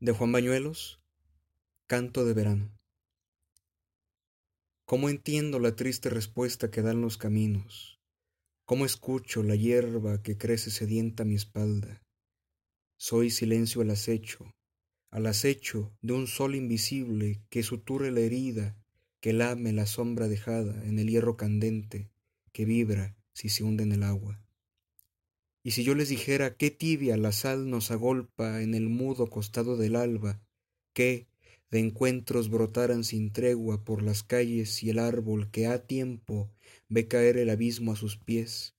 de Juan Bañuelos, Canto de Verano. ¿Cómo entiendo la triste respuesta que dan los caminos? ¿Cómo escucho la hierba que crece sedienta a mi espalda? Soy silencio al acecho, al acecho de un sol invisible que suture la herida, que lame la sombra dejada en el hierro candente que vibra si se hunde en el agua. Y si yo les dijera qué tibia la sal nos agolpa en el mudo costado del alba, que de encuentros brotaran sin tregua por las calles y el árbol que a tiempo ve caer el abismo a sus pies.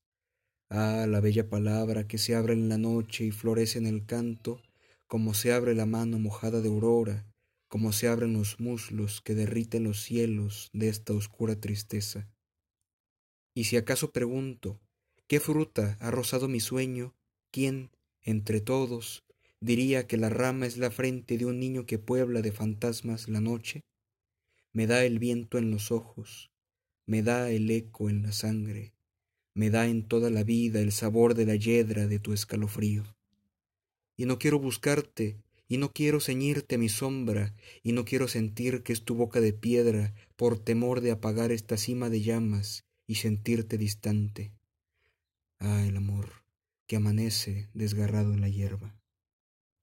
Ah, la bella palabra que se abre en la noche y florece en el canto, como se abre la mano mojada de aurora, como se abren los muslos que derriten los cielos de esta oscura tristeza. Y si acaso pregunto, ¿Qué fruta ha rozado mi sueño? ¿Quién, entre todos, diría que la rama es la frente de un niño que puebla de fantasmas la noche? Me da el viento en los ojos, me da el eco en la sangre, me da en toda la vida el sabor de la yedra de tu escalofrío. Y no quiero buscarte, y no quiero ceñirte a mi sombra, y no quiero sentir que es tu boca de piedra por temor de apagar esta cima de llamas y sentirte distante. Ah, el amor que amanece desgarrado en la hierba.